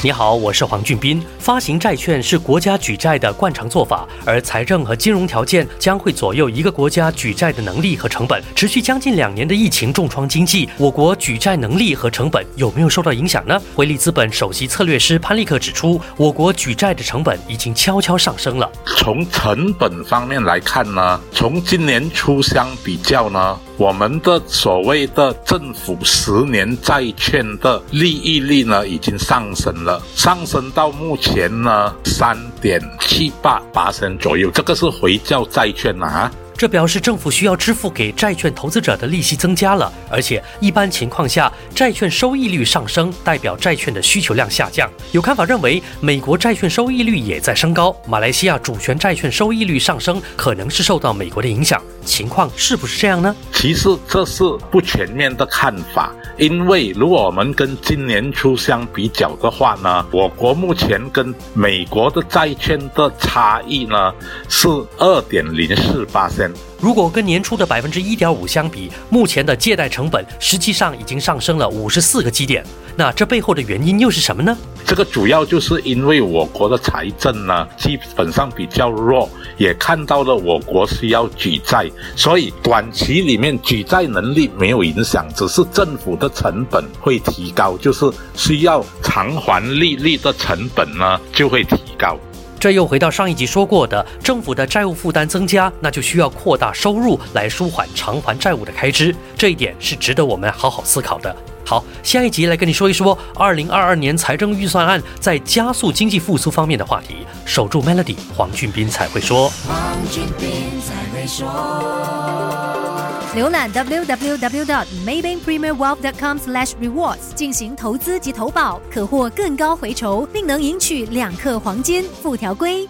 你好，我是黄俊斌。发行债券是国家举债的惯常做法，而财政和金融条件将会左右一个国家举债的能力和成本。持续将近两年的疫情重创经济，我国举债能力和成本有没有受到影响呢？汇利资本首席策略师潘立克指出，我国举债的成本已经悄悄上升了。从成本方面来看呢，从今年初相比较呢，我们的所谓的政府十年债券的利益率呢，已经上升了，上升到目前呢三点七八八升左右，这个是回教债券啊。这表示政府需要支付给债券投资者的利息增加了，而且一般情况下，债券收益率上升代表债券的需求量下降。有看法认为，美国债券收益率也在升高，马来西亚主权债券收益率上升可能是受到美国的影响。情况是不是这样呢？其实这是不全面的看法，因为如果我们跟今年初相比较的话呢，我国目前跟美国的债券的差异呢是二点零四八如果跟年初的百分之一点五相比，目前的借贷成本实际上已经上升了五十四个基点。那这背后的原因又是什么呢？这个主要就是因为我国的财政呢基本上比较弱，也看到了我国需要举债，所以短期里面举债能力没有影响，只是政府的成本会提高，就是需要偿还利率的成本呢就会提高。这又回到上一集说过的，政府的债务负担增加，那就需要扩大收入来舒缓偿还债务的开支，这一点是值得我们好好思考的。好，下一集来跟你说一说二零二二年财政预算案在加速经济复苏方面的话题。守住 Melody，黄俊斌才会说。黄俊斌才会说。浏览 www.maybankpremierwealth.com/rewards 进行投资及投保，可获更高回酬，并能赢取两克黄金。附条规。